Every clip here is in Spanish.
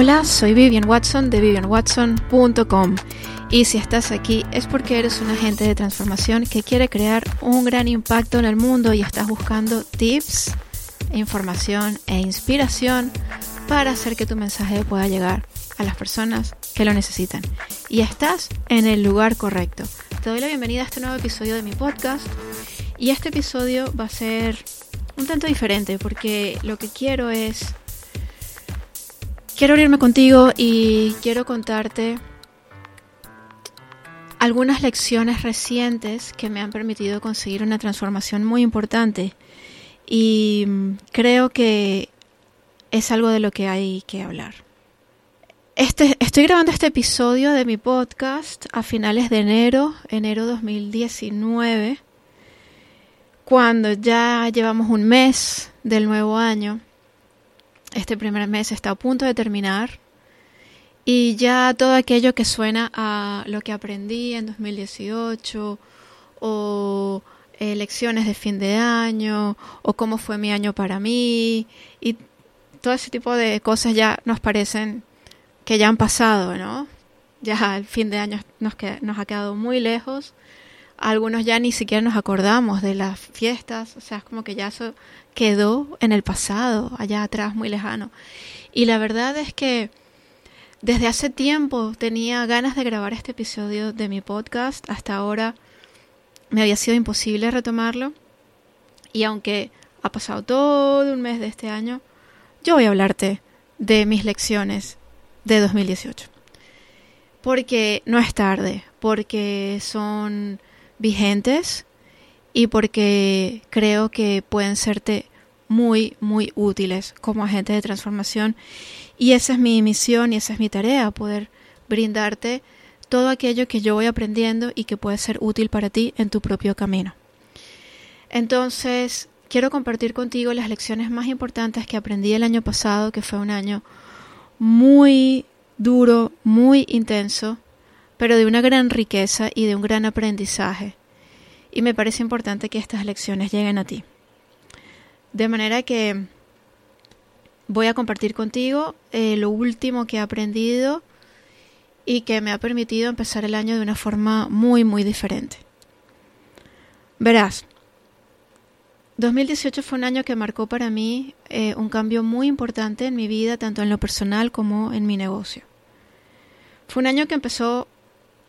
Hola, soy Vivian Watson de vivianwatson.com y si estás aquí es porque eres un agente de transformación que quiere crear un gran impacto en el mundo y estás buscando tips, información e inspiración para hacer que tu mensaje pueda llegar a las personas que lo necesitan. Y estás en el lugar correcto. Te doy la bienvenida a este nuevo episodio de mi podcast y este episodio va a ser un tanto diferente porque lo que quiero es Quiero unirme contigo y quiero contarte algunas lecciones recientes que me han permitido conseguir una transformación muy importante y creo que es algo de lo que hay que hablar. Este, estoy grabando este episodio de mi podcast a finales de enero, enero 2019, cuando ya llevamos un mes del nuevo año este primer mes está a punto de terminar y ya todo aquello que suena a lo que aprendí en 2018 o lecciones de fin de año o cómo fue mi año para mí y todo ese tipo de cosas ya nos parecen que ya han pasado, ¿no? Ya el fin de año nos, nos ha quedado muy lejos. Algunos ya ni siquiera nos acordamos de las fiestas, o sea, es como que ya eso quedó en el pasado, allá atrás, muy lejano. Y la verdad es que desde hace tiempo tenía ganas de grabar este episodio de mi podcast. Hasta ahora me había sido imposible retomarlo. Y aunque ha pasado todo un mes de este año, yo voy a hablarte de mis lecciones de 2018. Porque no es tarde, porque son vigentes y porque creo que pueden serte muy, muy útiles como agentes de transformación. Y esa es mi misión y esa es mi tarea, poder brindarte todo aquello que yo voy aprendiendo y que puede ser útil para ti en tu propio camino. Entonces, quiero compartir contigo las lecciones más importantes que aprendí el año pasado, que fue un año muy duro, muy intenso, pero de una gran riqueza y de un gran aprendizaje y me parece importante que estas lecciones lleguen a ti. De manera que voy a compartir contigo eh, lo último que he aprendido y que me ha permitido empezar el año de una forma muy, muy diferente. Verás, 2018 fue un año que marcó para mí eh, un cambio muy importante en mi vida, tanto en lo personal como en mi negocio. Fue un año que empezó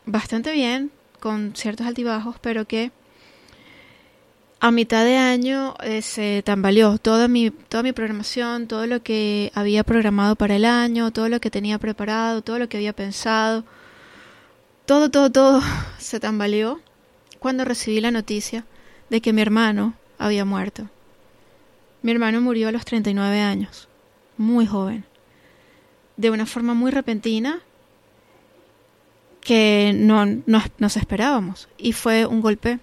bastante bien, con ciertos altibajos, pero que a mitad de año eh, se tambaleó toda mi, toda mi programación, todo lo que había programado para el año, todo lo que tenía preparado, todo lo que había pensado. Todo, todo, todo se tambaleó cuando recibí la noticia de que mi hermano había muerto. Mi hermano murió a los 39 años, muy joven, de una forma muy repentina que no nos esperábamos y fue un golpe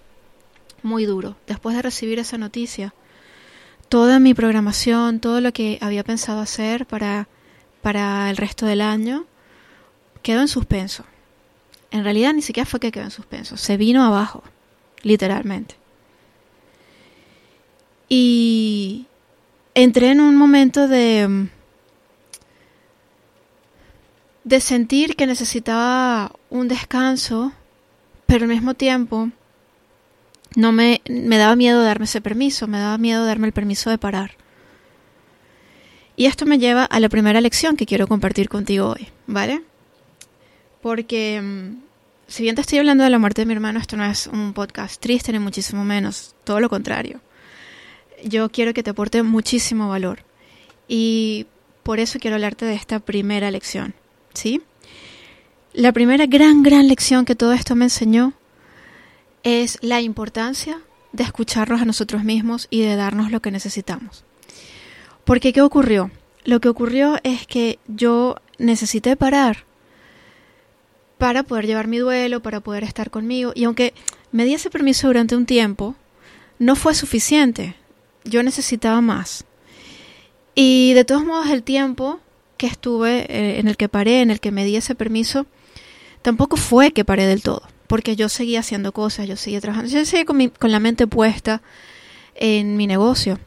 muy duro. Después de recibir esa noticia, toda mi programación, todo lo que había pensado hacer para, para el resto del año, quedó en suspenso. En realidad ni siquiera fue que quedó en suspenso, se vino abajo, literalmente. Y entré en un momento de de sentir que necesitaba un descanso, pero al mismo tiempo no me, me daba miedo darme ese permiso, me daba miedo darme el permiso de parar. Y esto me lleva a la primera lección que quiero compartir contigo hoy, ¿vale? Porque mm, si bien te estoy hablando de la muerte de mi hermano, esto no es un podcast triste ni muchísimo menos, todo lo contrario. Yo quiero que te aporte muchísimo valor y por eso quiero hablarte de esta primera lección, ¿sí? La primera gran, gran lección que todo esto me enseñó es la importancia de escucharnos a nosotros mismos y de darnos lo que necesitamos. Porque ¿qué ocurrió? Lo que ocurrió es que yo necesité parar para poder llevar mi duelo, para poder estar conmigo. Y aunque me di ese permiso durante un tiempo, no fue suficiente. Yo necesitaba más. Y de todos modos el tiempo que estuve, eh, en el que paré, en el que me di ese permiso, tampoco fue que paré del todo porque yo seguía haciendo cosas, yo seguía trabajando, yo seguía con, con la mente puesta en mi negocio,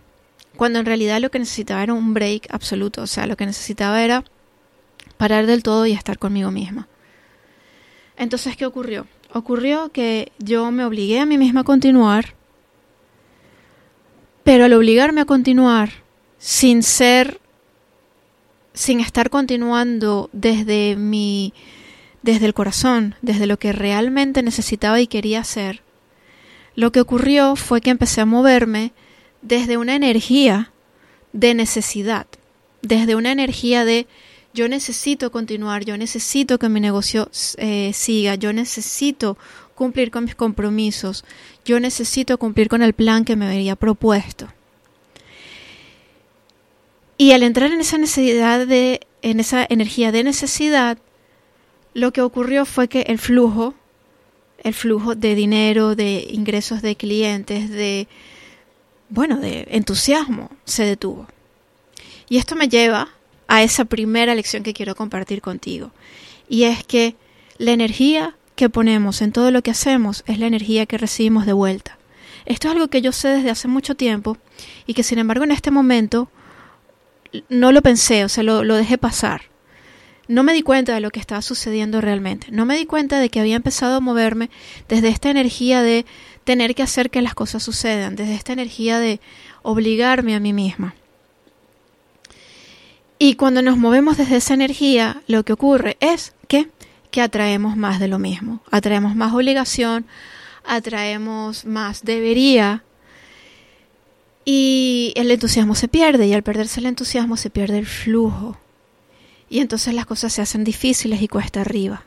cuando en realidad lo que necesitaba era un break absoluto, o sea, lo que necesitaba era parar del todo y estar conmigo misma. Entonces, ¿qué ocurrió? Ocurrió que yo me obligué a mí misma a continuar, pero al obligarme a continuar sin ser, sin estar continuando desde mi, desde el corazón, desde lo que realmente necesitaba y quería hacer, lo que ocurrió fue que empecé a moverme desde una energía de necesidad, desde una energía de yo necesito continuar, yo necesito que mi negocio eh, siga, yo necesito cumplir con mis compromisos, yo necesito cumplir con el plan que me había propuesto. Y al entrar en esa necesidad de, en esa energía de necesidad, lo que ocurrió fue que el flujo, el flujo de dinero, de ingresos de clientes, de, bueno, de entusiasmo, se detuvo. Y esto me lleva a esa primera lección que quiero compartir contigo. Y es que la energía que ponemos en todo lo que hacemos es la energía que recibimos de vuelta. Esto es algo que yo sé desde hace mucho tiempo y que sin embargo en este momento no lo pensé, o sea, lo, lo dejé pasar. No me di cuenta de lo que estaba sucediendo realmente. No me di cuenta de que había empezado a moverme desde esta energía de tener que hacer que las cosas sucedan, desde esta energía de obligarme a mí misma. Y cuando nos movemos desde esa energía, lo que ocurre es que, que atraemos más de lo mismo. Atraemos más obligación, atraemos más debería. Y el entusiasmo se pierde y al perderse el entusiasmo se pierde el flujo. Y entonces las cosas se hacen difíciles y cuesta arriba.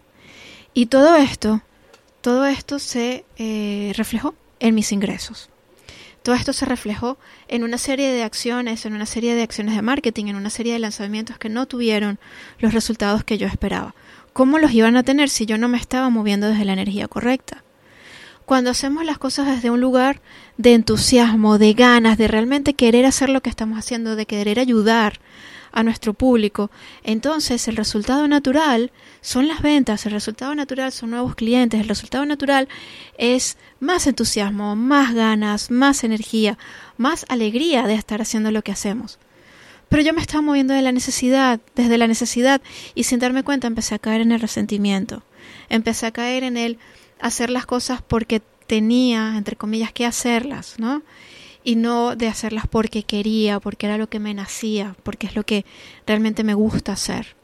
Y todo esto, todo esto se eh, reflejó en mis ingresos. Todo esto se reflejó en una serie de acciones, en una serie de acciones de marketing, en una serie de lanzamientos que no tuvieron los resultados que yo esperaba. ¿Cómo los iban a tener si yo no me estaba moviendo desde la energía correcta? Cuando hacemos las cosas desde un lugar de entusiasmo, de ganas, de realmente querer hacer lo que estamos haciendo, de querer ayudar, a nuestro público, entonces el resultado natural son las ventas, el resultado natural son nuevos clientes, el resultado natural es más entusiasmo, más ganas, más energía, más alegría de estar haciendo lo que hacemos. Pero yo me estaba moviendo de la necesidad, desde la necesidad, y sin darme cuenta empecé a caer en el resentimiento, empecé a caer en el hacer las cosas porque tenía, entre comillas, que hacerlas, ¿no? y no de hacerlas porque quería, porque era lo que me nacía, porque es lo que realmente me gusta hacer.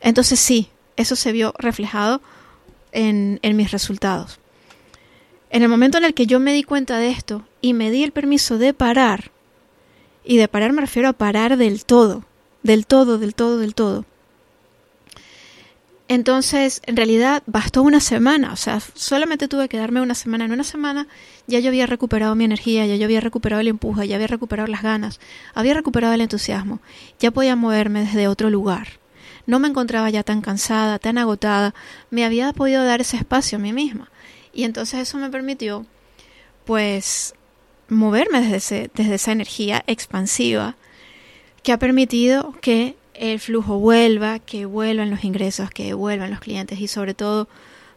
Entonces sí, eso se vio reflejado en, en mis resultados. En el momento en el que yo me di cuenta de esto y me di el permiso de parar, y de parar me refiero a parar del todo, del todo, del todo, del todo, entonces, en realidad, bastó una semana, o sea, solamente tuve que darme una semana. En una semana ya yo había recuperado mi energía, ya yo había recuperado el empuje, ya había recuperado las ganas, había recuperado el entusiasmo, ya podía moverme desde otro lugar. No me encontraba ya tan cansada, tan agotada, me había podido dar ese espacio a mí misma. Y entonces eso me permitió, pues, moverme desde, desde esa energía expansiva que ha permitido que el flujo vuelva, que vuelvan los ingresos, que vuelvan los clientes y sobre todo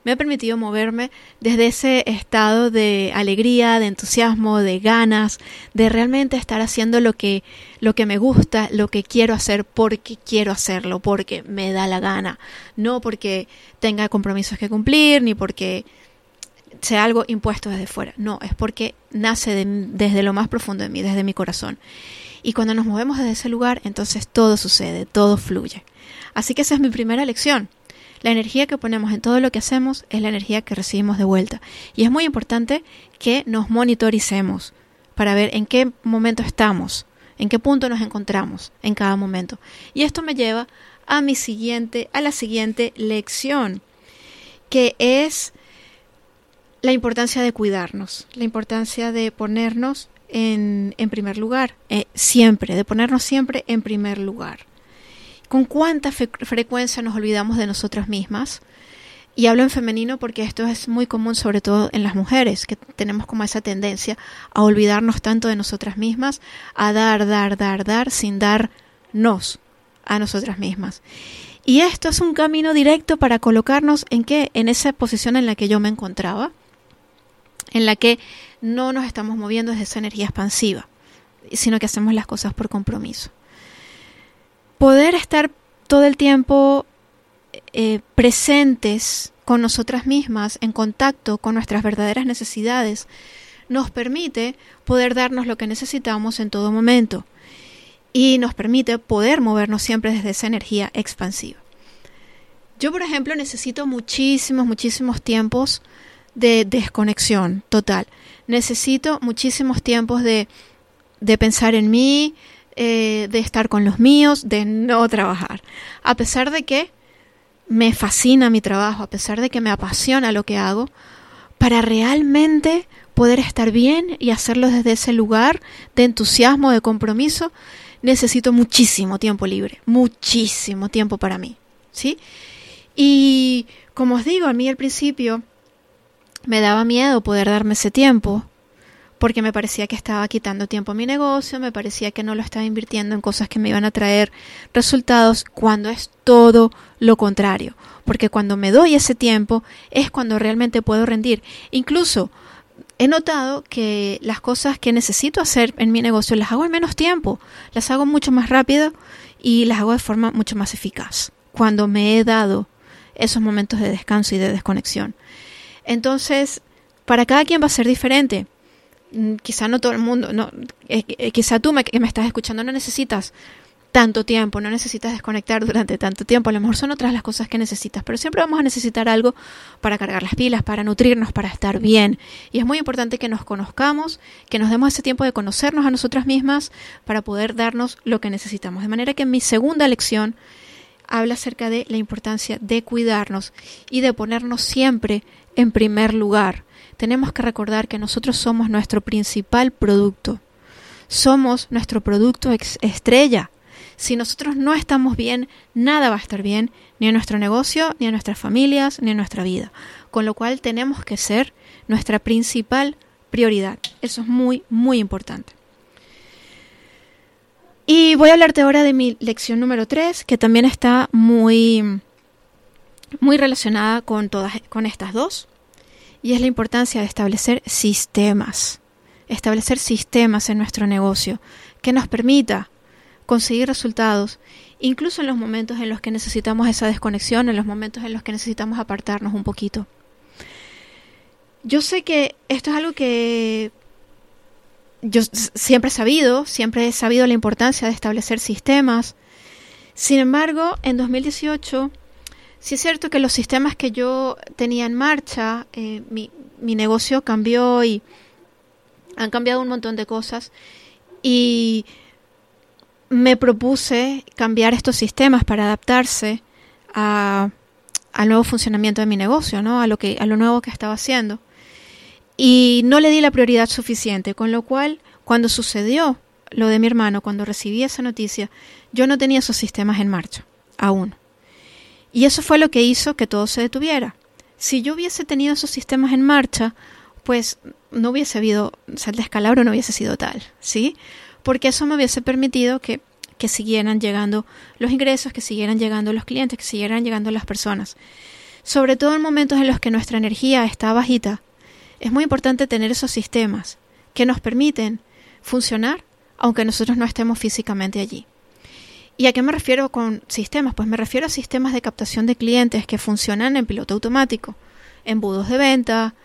me ha permitido moverme desde ese estado de alegría, de entusiasmo, de ganas, de realmente estar haciendo lo que, lo que me gusta, lo que quiero hacer porque quiero hacerlo, porque me da la gana, no porque tenga compromisos que cumplir, ni porque sea algo impuesto desde fuera, no, es porque nace desde lo más profundo de mí, desde mi corazón. Y cuando nos movemos desde ese lugar, entonces todo sucede, todo fluye. Así que esa es mi primera lección. La energía que ponemos en todo lo que hacemos es la energía que recibimos de vuelta. Y es muy importante que nos monitoricemos para ver en qué momento estamos, en qué punto nos encontramos en cada momento. Y esto me lleva a mi siguiente, a la siguiente lección, que es la importancia de cuidarnos, la importancia de ponernos en, primer lugar, eh, siempre, de ponernos siempre en primer lugar. ¿Con cuánta frecuencia nos olvidamos de nosotras mismas? Y hablo en femenino porque esto es muy común, sobre todo en las mujeres, que tenemos como esa tendencia a olvidarnos tanto de nosotras mismas, a dar, dar, dar, dar, sin darnos a nosotras mismas. Y esto es un camino directo para colocarnos en qué? En esa posición en la que yo me encontraba, en la que no nos estamos moviendo desde esa energía expansiva, sino que hacemos las cosas por compromiso. Poder estar todo el tiempo eh, presentes con nosotras mismas, en contacto con nuestras verdaderas necesidades, nos permite poder darnos lo que necesitamos en todo momento y nos permite poder movernos siempre desde esa energía expansiva. Yo, por ejemplo, necesito muchísimos, muchísimos tiempos de desconexión total. Necesito muchísimos tiempos de, de pensar en mí, eh, de estar con los míos, de no trabajar. A pesar de que me fascina mi trabajo, a pesar de que me apasiona lo que hago, para realmente poder estar bien y hacerlo desde ese lugar de entusiasmo, de compromiso, necesito muchísimo tiempo libre, muchísimo tiempo para mí, ¿sí? Y como os digo, a mí al principio me daba miedo poder darme ese tiempo, porque me parecía que estaba quitando tiempo a mi negocio, me parecía que no lo estaba invirtiendo en cosas que me iban a traer resultados, cuando es todo lo contrario, porque cuando me doy ese tiempo es cuando realmente puedo rendir. Incluso he notado que las cosas que necesito hacer en mi negocio las hago en menos tiempo, las hago mucho más rápido y las hago de forma mucho más eficaz, cuando me he dado esos momentos de descanso y de desconexión. Entonces, para cada quien va a ser diferente. Mm, quizá no todo el mundo, no, eh, eh, quizá tú me, que me estás escuchando no necesitas tanto tiempo, no necesitas desconectar durante tanto tiempo, a lo mejor son otras las cosas que necesitas, pero siempre vamos a necesitar algo para cargar las pilas, para nutrirnos, para estar bien. Y es muy importante que nos conozcamos, que nos demos ese tiempo de conocernos a nosotras mismas para poder darnos lo que necesitamos. De manera que en mi segunda lección habla acerca de la importancia de cuidarnos y de ponernos siempre en primer lugar tenemos que recordar que nosotros somos nuestro principal producto. Somos nuestro producto estrella. Si nosotros no estamos bien, nada va a estar bien, ni en nuestro negocio, ni en nuestras familias, ni en nuestra vida. Con lo cual tenemos que ser nuestra principal prioridad. Eso es muy, muy importante. Y voy a hablarte ahora de mi lección número 3, que también está muy, muy relacionada con, todas, con estas dos y es la importancia de establecer sistemas, establecer sistemas en nuestro negocio que nos permita conseguir resultados, incluso en los momentos en los que necesitamos esa desconexión, en los momentos en los que necesitamos apartarnos un poquito. Yo sé que esto es algo que yo siempre he sabido, siempre he sabido la importancia de establecer sistemas. Sin embargo, en 2018 Sí es cierto que los sistemas que yo tenía en marcha, eh, mi, mi negocio cambió y han cambiado un montón de cosas y me propuse cambiar estos sistemas para adaptarse a, al nuevo funcionamiento de mi negocio, ¿no? a, lo que, a lo nuevo que estaba haciendo. Y no le di la prioridad suficiente, con lo cual cuando sucedió lo de mi hermano, cuando recibí esa noticia, yo no tenía esos sistemas en marcha aún. Y eso fue lo que hizo que todo se detuviera. Si yo hubiese tenido esos sistemas en marcha, pues no hubiese habido, o sea, el descalabro no hubiese sido tal, ¿sí? Porque eso me hubiese permitido que, que siguieran llegando los ingresos, que siguieran llegando los clientes, que siguieran llegando las personas. Sobre todo en momentos en los que nuestra energía está bajita, es muy importante tener esos sistemas que nos permiten funcionar aunque nosotros no estemos físicamente allí. ¿Y a qué me refiero con sistemas? Pues me refiero a sistemas de captación de clientes que funcionan en piloto automático, embudos de venta,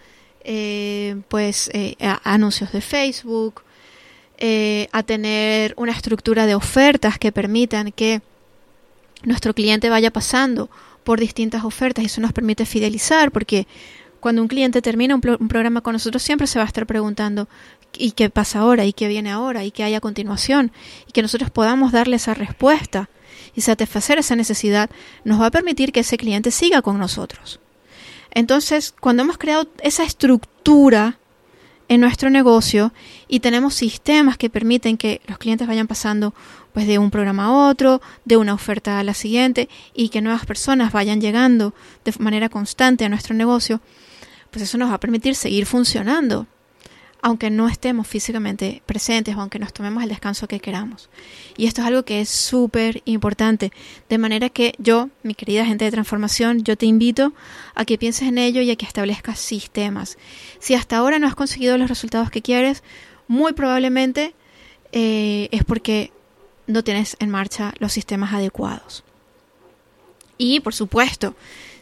eh, pues eh, anuncios de Facebook, eh, a tener una estructura de ofertas que permitan que nuestro cliente vaya pasando por distintas ofertas y eso nos permite fidelizar porque cuando un cliente termina un, programa con nosotros siempre se va a estar preguntando y qué pasa ahora y qué viene ahora y qué hay a continuación y que nosotros podamos darle esa respuesta y satisfacer esa necesidad nos va a permitir que ese cliente siga con nosotros. Entonces, cuando hemos creado esa estructura en nuestro negocio y tenemos sistemas que permiten que los clientes vayan pasando pues de un programa a otro, de una oferta a la siguiente y que nuevas personas vayan llegando de manera constante a nuestro negocio, pues eso nos va a permitir seguir funcionando aunque no estemos físicamente presentes o aunque nos tomemos el descanso que queramos. Y esto es algo que es súper importante. De manera que yo, mi querida gente de transformación, yo te invito a que pienses en ello y a que establezcas sistemas. Si hasta ahora no has conseguido los resultados que quieres, muy probablemente eh, es porque no tienes en marcha los sistemas adecuados. Y, por supuesto,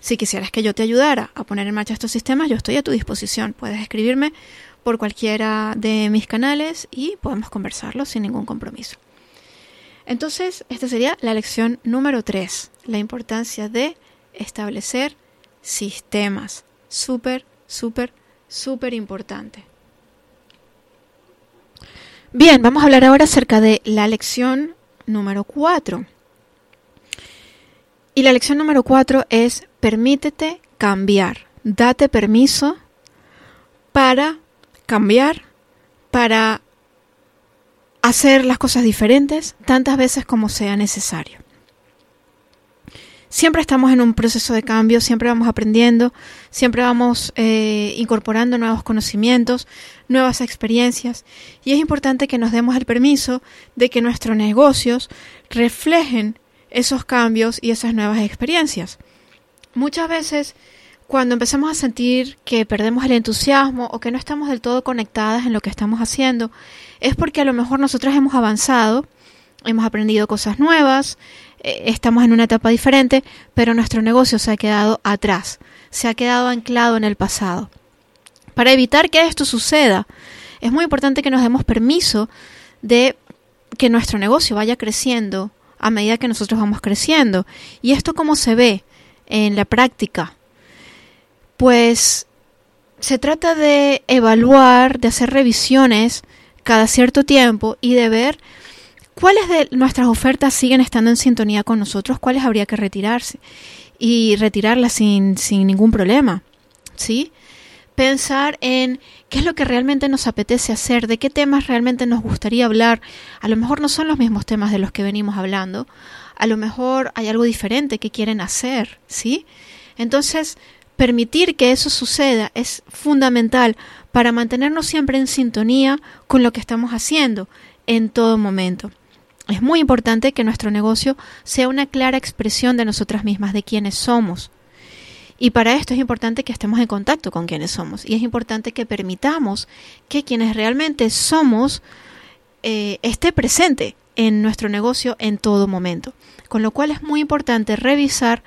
si quisieras que yo te ayudara a poner en marcha estos sistemas, yo estoy a tu disposición. Puedes escribirme por cualquiera de mis canales y podemos conversarlo sin ningún compromiso. Entonces, esta sería la lección número 3, la importancia de establecer sistemas. Súper, súper, súper importante. Bien, vamos a hablar ahora acerca de la lección número 4. Y la lección número 4 es permítete cambiar. Date permiso para cambiar, para hacer las cosas diferentes tantas veces como sea necesario. Siempre estamos en un proceso de cambio, siempre vamos aprendiendo, siempre vamos eh, incorporando nuevos conocimientos, nuevas experiencias y es importante que nos demos el permiso de que nuestros negocios reflejen esos cambios y esas nuevas experiencias. Muchas veces cuando empezamos a sentir que perdemos el entusiasmo o que no estamos del todo conectadas en lo que estamos haciendo, es porque a lo mejor nosotros hemos avanzado, hemos aprendido cosas nuevas, eh, estamos en una etapa diferente, pero nuestro negocio se ha quedado atrás, se ha quedado anclado en el pasado. Para evitar que esto suceda, es muy importante que nos demos permiso de que nuestro negocio vaya creciendo a medida que nosotros vamos creciendo. ¿Y esto cómo se ve en la práctica? Pues se trata de evaluar, de hacer revisiones cada cierto tiempo y de ver cuáles de nuestras ofertas siguen estando en sintonía con nosotros, cuáles habría que retirarse y retirarlas sin, sin ningún problema. ¿Sí? Pensar en qué es lo que realmente nos apetece hacer, de qué temas realmente nos gustaría hablar. A lo mejor no son los mismos temas de los que venimos hablando, a lo mejor hay algo diferente que quieren hacer, ¿sí? Entonces, Permitir que eso suceda es fundamental para mantenernos siempre en sintonía con lo que estamos haciendo en todo momento. Es muy importante que nuestro negocio sea una clara expresión de nosotras mismas, de quiénes somos. Y para esto es importante que estemos en contacto con quienes somos. Y es importante que permitamos que quienes realmente somos eh, esté presente en nuestro negocio en todo momento. Con lo cual es muy importante revisar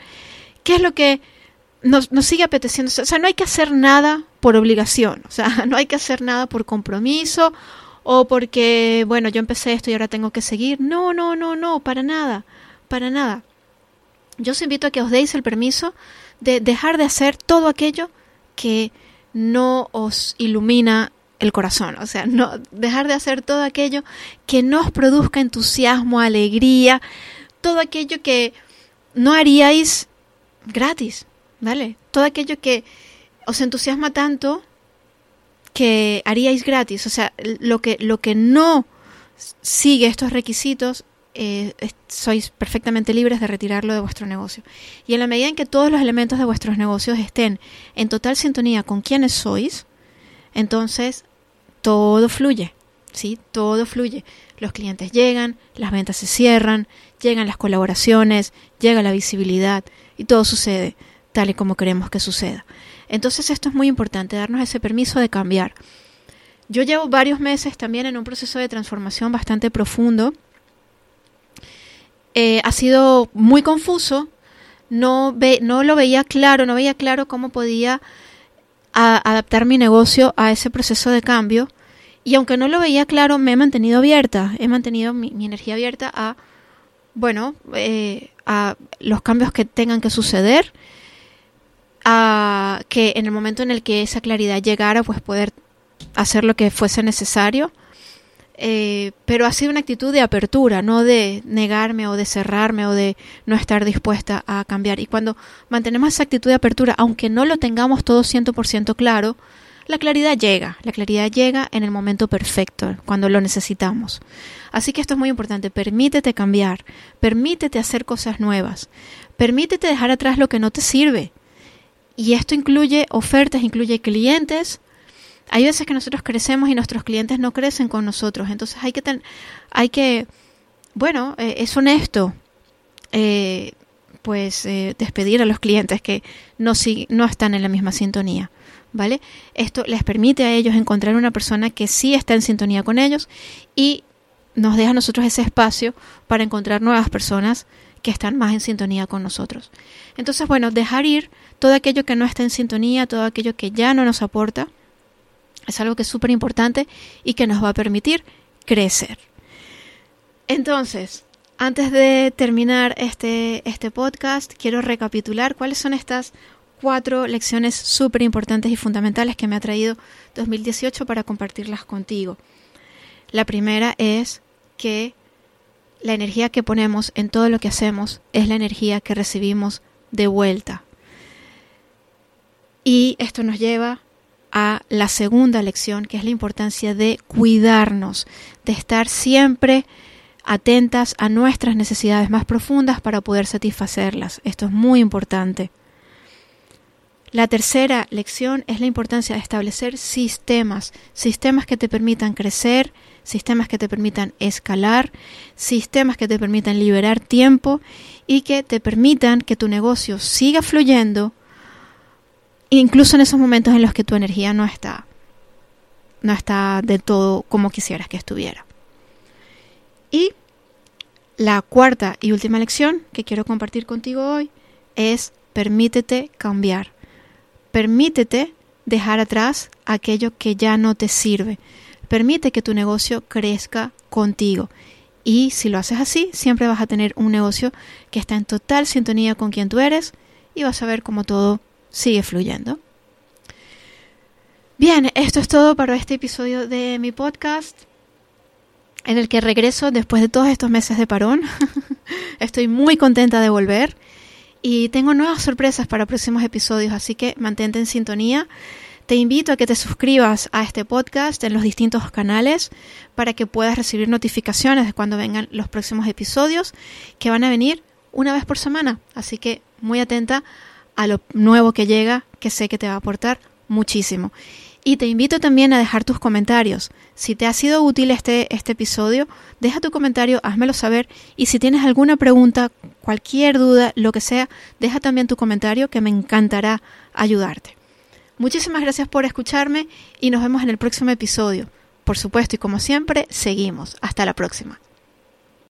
qué es lo que nos, sigue apeteciendo. O sea, no hay que hacer nada por obligación, o sea, no hay que hacer nada por compromiso o porque, bueno, yo empecé esto y ahora tengo que seguir. No, no, no, no, para nada, para nada. Yo os invito a que os deis el permiso de dejar de hacer todo aquello que no os ilumina el corazón, o sea, no dejar de hacer todo aquello que no os produzca entusiasmo, alegría, todo aquello que no haríais gratis, ¿vale? Todo aquello que os entusiasma tanto que haríais gratis, o sea, lo que, lo que no sigue estos requisitos, eh, sois perfectamente libres de retirarlo de vuestro negocio. Y en la medida en que todos los elementos de vuestros negocios estén en total sintonía con quienes sois, entonces todo fluye, ¿sí? Todo fluye. Los clientes llegan, las ventas se cierran, llegan las colaboraciones, llega la visibilidad y todo sucede tal y como queremos que suceda. Entonces esto es muy importante, darnos ese permiso de cambiar. Yo llevo varios meses también en un proceso de transformación bastante profundo. Eh, ha sido muy confuso, no, ve, no lo veía claro, no veía claro cómo podía adaptar mi negocio a ese proceso de cambio. Y aunque no lo veía claro, me he mantenido abierta, he mantenido mi, energía abierta a, bueno, eh, a los cambios que tengan que suceder a que en el momento en el que esa claridad llegara, pues poder hacer lo que fuese necesario. Eh, pero ha sido una actitud de apertura, no de negarme o de cerrarme o de no estar dispuesta a cambiar. Y cuando mantenemos esa actitud de apertura, aunque no lo tengamos todo 100% claro, la claridad llega, la claridad llega en el momento perfecto, cuando lo necesitamos. Así que esto es muy importante, permítete cambiar, permítete hacer cosas nuevas, permítete dejar atrás lo que no te sirve, y esto incluye ofertas, incluye clientes. Hay veces que nosotros crecemos y nuestros clientes no crecen con nosotros. Entonces hay que, hay que bueno, eh, es honesto, eh, pues eh, despedir a los clientes que no, no están en la misma sintonía. ¿Vale? Esto les permite a ellos encontrar una persona que sí está en sintonía con ellos y nos deja a nosotros ese espacio para encontrar nuevas personas que están más en sintonía con nosotros. Entonces, bueno, dejar ir todo aquello que no está en sintonía, todo aquello que ya no nos aporta, es algo que es súper importante y que nos va a permitir crecer. Entonces, antes de terminar este, este podcast, quiero recapitular cuáles son estas cuatro lecciones súper importantes y fundamentales que me ha traído 2018 para compartirlas contigo. La primera es que la energía que ponemos en todo lo que hacemos es la energía que recibimos de vuelta. Y esto nos lleva a la segunda lección, que es la importancia de cuidarnos, de estar siempre atentas a nuestras necesidades más profundas para poder satisfacerlas. Esto es muy importante. La tercera lección es la importancia de establecer sistemas, sistemas que te permitan crecer, sistemas que te permitan escalar, sistemas que te permitan liberar tiempo y que te permitan que tu negocio siga fluyendo, incluso en esos momentos en los que tu energía no está, no está de todo como quisieras que estuviera. Y la cuarta y última lección que quiero compartir contigo hoy es permítete cambiar. Permítete dejar atrás aquello que ya no te sirve. Permite que tu negocio crezca contigo. Y si lo haces así, siempre vas a tener un negocio que está en total sintonía con quien tú eres y vas a ver cómo todo sigue fluyendo. Bien, esto es todo para este episodio de mi podcast en el que regreso después de todos estos meses de parón. Estoy muy contenta de volver y tengo nuevas sorpresas para próximos episodios, así que mantente en sintonía. Te invito a que te suscribas a este podcast en los distintos canales para que puedas recibir notificaciones de cuando vengan los próximos episodios que van a venir una vez por semana. Así que muy atenta a lo nuevo que llega, que sé que te va a aportar muchísimo. Y te invito también a dejar tus comentarios. Si te ha sido útil este, este episodio, deja tu comentario, házmelo saber. Y si tienes alguna pregunta, cualquier duda, lo que sea, deja también tu comentario que me encantará ayudarte. Muchísimas gracias por escucharme y nos vemos en el próximo episodio. Por supuesto y como siempre, seguimos. Hasta la próxima.